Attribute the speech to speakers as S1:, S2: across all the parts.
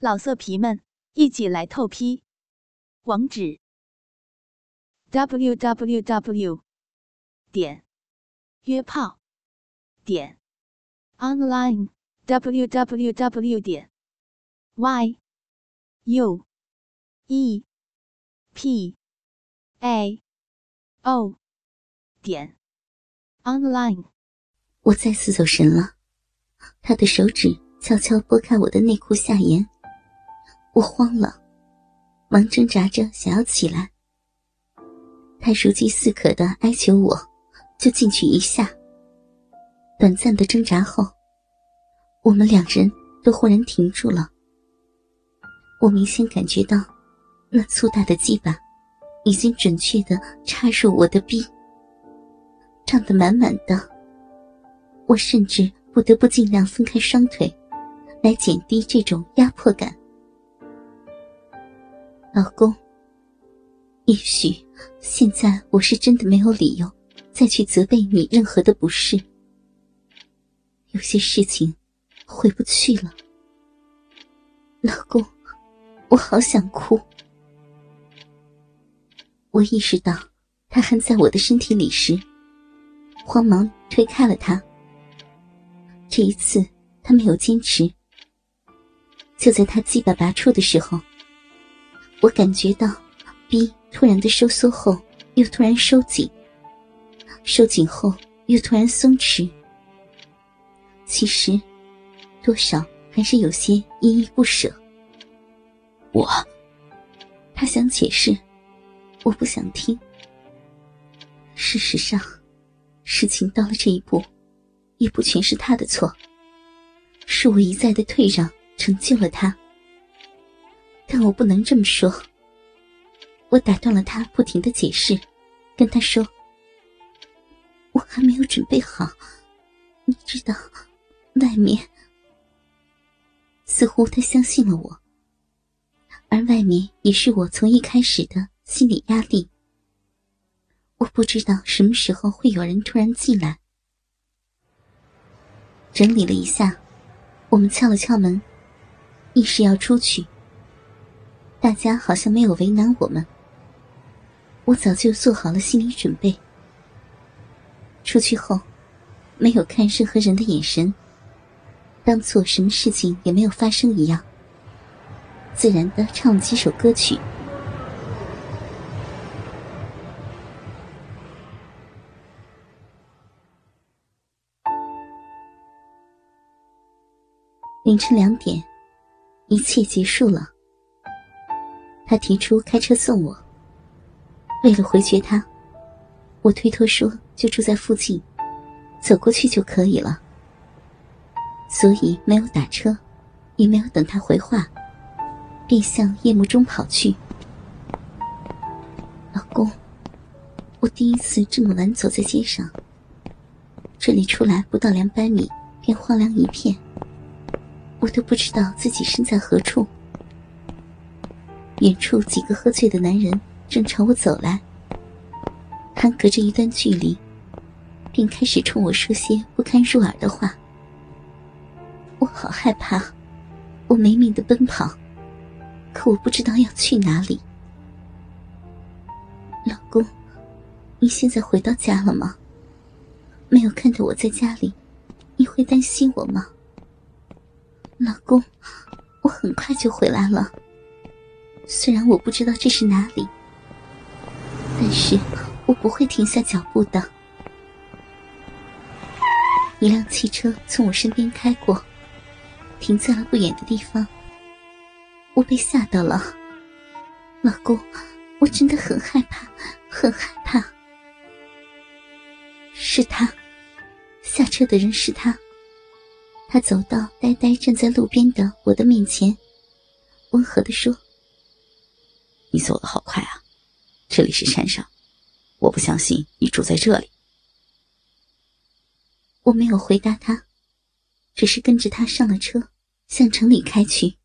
S1: 老色皮们，一起来透批！网址：w w w 点约炮点 online w w w 点 y u e p a o 点 online。
S2: 我再次走神了，他的手指悄悄拨开我的内裤下沿。我慌了，忙挣扎着想要起来。他如饥似渴的哀求我，就进去一下。短暂的挣扎后，我们两人都忽然停住了。我明显感觉到，那粗大的鸡巴已经准确的插入我的逼，胀得满满的。我甚至不得不尽量分开双腿，来减低这种压迫感。老公，也许现在我是真的没有理由再去责备你任何的不是。有些事情回不去了。老公，我好想哭。我意识到他还在我的身体里时，慌忙推开了他。这一次他没有坚持。就在他鸡巴拔出的时候。我感觉到，逼突然的收缩后，又突然收紧，收紧后又突然松弛。其实，多少还是有些依依不舍。
S3: 我，
S2: 他想解释，我不想听。事实上，事情到了这一步，也不全是他的错，是我一再的退让，成就了他。但我不能这么说。我打断了他不停的解释，跟他说：“我还没有准备好，你知道，外面……”似乎他相信了我，而外面也是我从一开始的心理压力。我不知道什么时候会有人突然进来。整理了一下，我们敲了敲门，意识要出去。大家好像没有为难我们，我早就做好了心理准备。出去后，没有看任何人的眼神，当做什么事情也没有发生一样，自然的唱了几首歌曲。凌晨两点，一切结束了。他提出开车送我。为了回绝他，我推脱说就住在附近，走过去就可以了。所以没有打车，也没有等他回话，便向夜幕中跑去。老公，我第一次这么晚走在街上。这里出来不到两百米，便荒凉一片，我都不知道自己身在何处。远处几个喝醉的男人正朝我走来，还隔着一段距离，便开始冲我说些不堪入耳的话。我好害怕，我没命的奔跑，可我不知道要去哪里。老公，你现在回到家了吗？没有看到我在家里，你会担心我吗？老公，我很快就回来了。虽然我不知道这是哪里，但是我不会停下脚步的。一辆汽车从我身边开过，停在了不远的地方。我被吓到了，老公，我真的很害怕，很害怕。是他，下车的人是他。他走到呆呆站在路边的我的面前，温和的说。
S3: 你走的好快啊！这里是山上，我不相信你住在这里。
S2: 我没有回答他，只是跟着他上了车，向城里开去。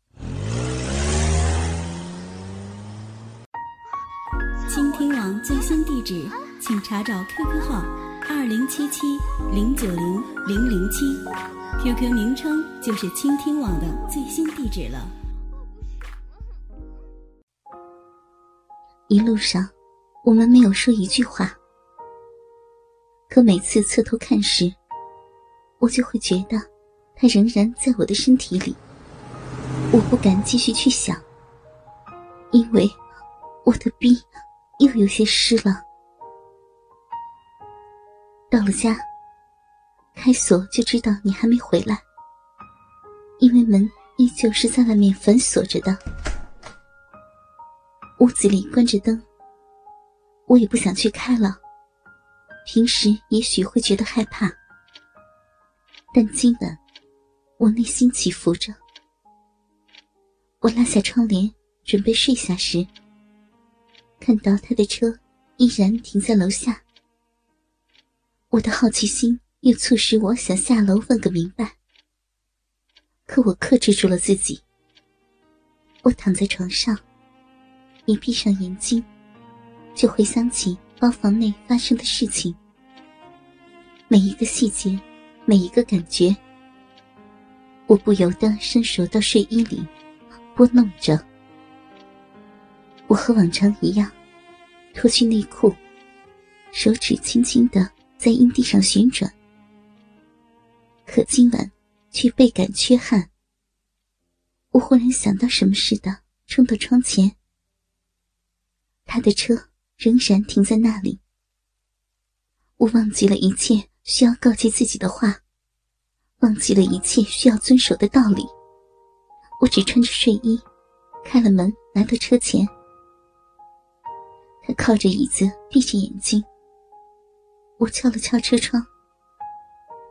S4: 倾听网最新地址，请查找 QQ 号二零七七零九零零零七，QQ 名称就是倾听网的最新地址了。
S2: 一路上，我们没有说一句话。可每次侧头看时，我就会觉得他仍然在我的身体里。我不敢继续去想，因为我的逼又有些湿了。到了家，开锁就知道你还没回来，因为门依旧是在外面反锁着的。屋子里关着灯，我也不想去开了。平时也许会觉得害怕，但今晚我内心起伏着。我拉下窗帘准备睡下时，看到他的车依然停在楼下。我的好奇心又促使我想下楼问个明白，可我克制住了自己。我躺在床上，一闭上眼睛，就回想起。包房内发生的事情，每一个细节，每一个感觉，我不由得伸手到睡衣里拨弄着。我和往常一样，脱去内裤，手指轻轻的在阴蒂上旋转。可今晚却倍感缺憾。我忽然想到什么似的，冲到窗前。他的车。仍然停在那里。我忘记了一切需要告诫自己的话，忘记了一切需要遵守的道理。我只穿着睡衣，开了门，来到车前。他靠着椅子，闭着眼睛。我敲了敲车窗。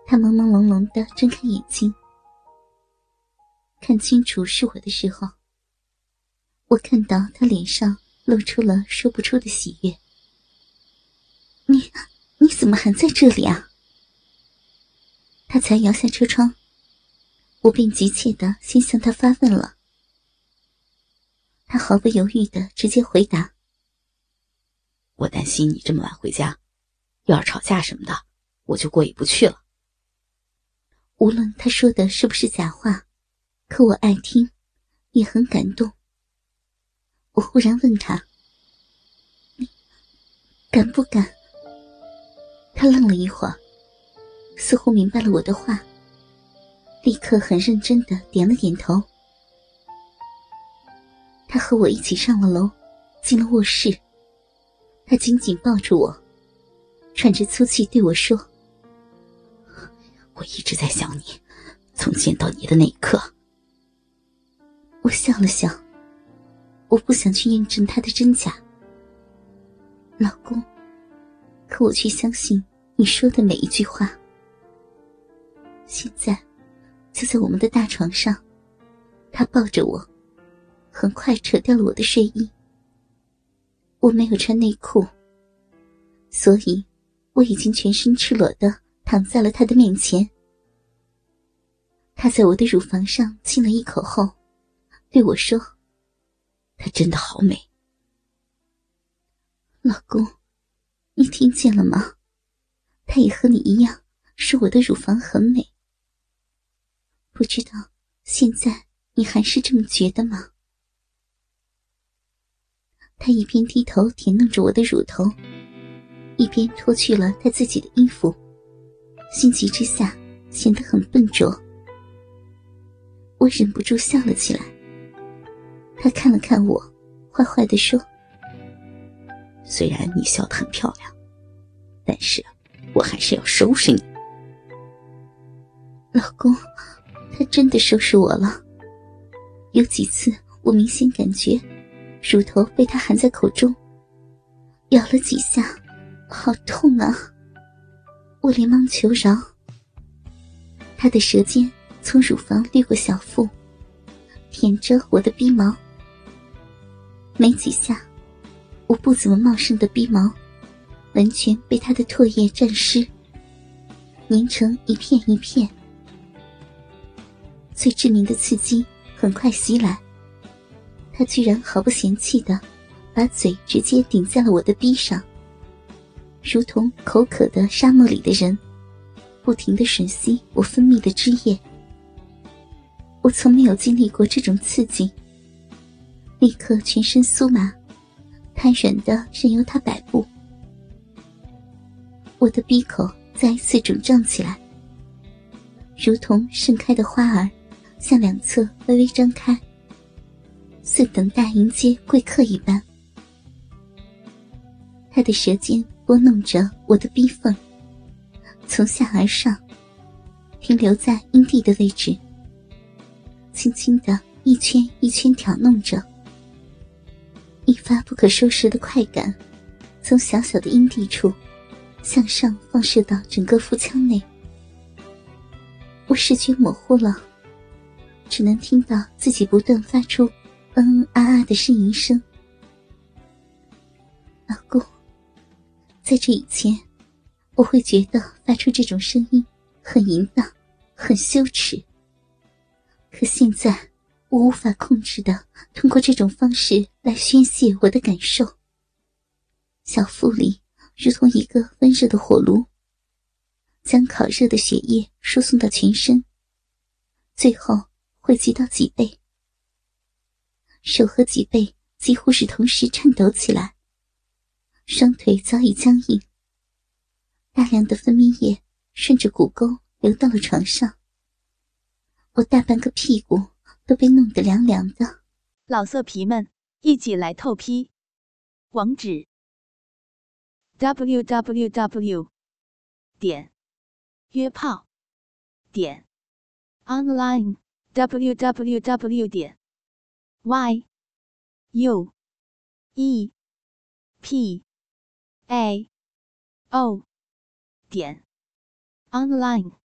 S2: 他朦朦胧胧的睁开眼睛，看清楚是我的时候，我看到他脸上。露出了说不出的喜悦。你，你怎么还在这里啊？他才摇下车窗，我便急切的先向他发问了。他毫不犹豫的直接回答：“
S3: 我担心你这么晚回家，要是吵架什么的，我就过意不去了。”
S2: 无论他说的是不是假话，可我爱听，也很感动。我忽然问他：“你敢不敢？”他愣了一会儿，似乎明白了我的话，立刻很认真的点了点头。他和我一起上了楼，进了卧室。他紧紧抱住我，喘着粗气对我说：“
S3: 我一直在想你，从见到你的那一刻。”
S2: 我笑了笑。我不想去验证他的真假，老公，可我却相信你说的每一句话。现在，就在我们的大床上，他抱着我，很快扯掉了我的睡衣。我没有穿内裤，所以我已经全身赤裸的躺在了他的面前。他在我的乳房上亲了一口后，对我说。
S3: 她真的好美，
S2: 老公，你听见了吗？她也和你一样，说我的乳房很美。不知道现在你还是这么觉得吗？他一边低头舔弄着我的乳头，一边脱去了他自己的衣服，心急之下显得很笨拙。我忍不住笑了起来。他看了看我，坏坏的说：“
S3: 虽然你笑得很漂亮，但是我还是要收拾你。”
S2: 老公，他真的收拾我了。有几次，我明显感觉乳头被他含在口中，咬了几下，好痛啊！我连忙求饶。他的舌尖从乳房掠过小腹，舔着我的鼻毛。没几下，我不怎么茂盛的鼻毛，完全被他的唾液沾湿，粘成一片一片。最致命的刺激很快袭来，他居然毫不嫌弃的把嘴直接顶在了我的鼻上，如同口渴的沙漠里的人，不停的吮吸我分泌的汁液。我从没有经历过这种刺激。立刻全身酥麻，瘫软的任由他摆布。我的鼻口再一次肿胀起来，如同盛开的花儿，向两侧微微张开，似等待迎接贵客一般。他的舌尖拨弄着我的逼缝，从下而上，停留在阴蒂的位置，轻轻的一圈一圈挑弄着。一发不可收拾的快感，从小小的阴蒂处向上放射到整个腹腔内。我视觉模糊了，只能听到自己不断发出“嗯嗯啊啊”的呻吟声。老公，在这以前，我会觉得发出这种声音很淫荡、很羞耻。可现在。我无法控制的通过这种方式来宣泄我的感受。小腹里如同一个温热的火炉，将烤热的血液输送到全身，最后汇集到脊背。手和脊背几乎是同时颤抖起来，双腿早已僵硬。大量的分泌液顺着骨沟流到了床上，我大半个屁股。都被弄得凉凉的，
S1: 老色皮们一起来透批，网址：w w w 点约炮点 online w w w 点 y u e p a o 点 online。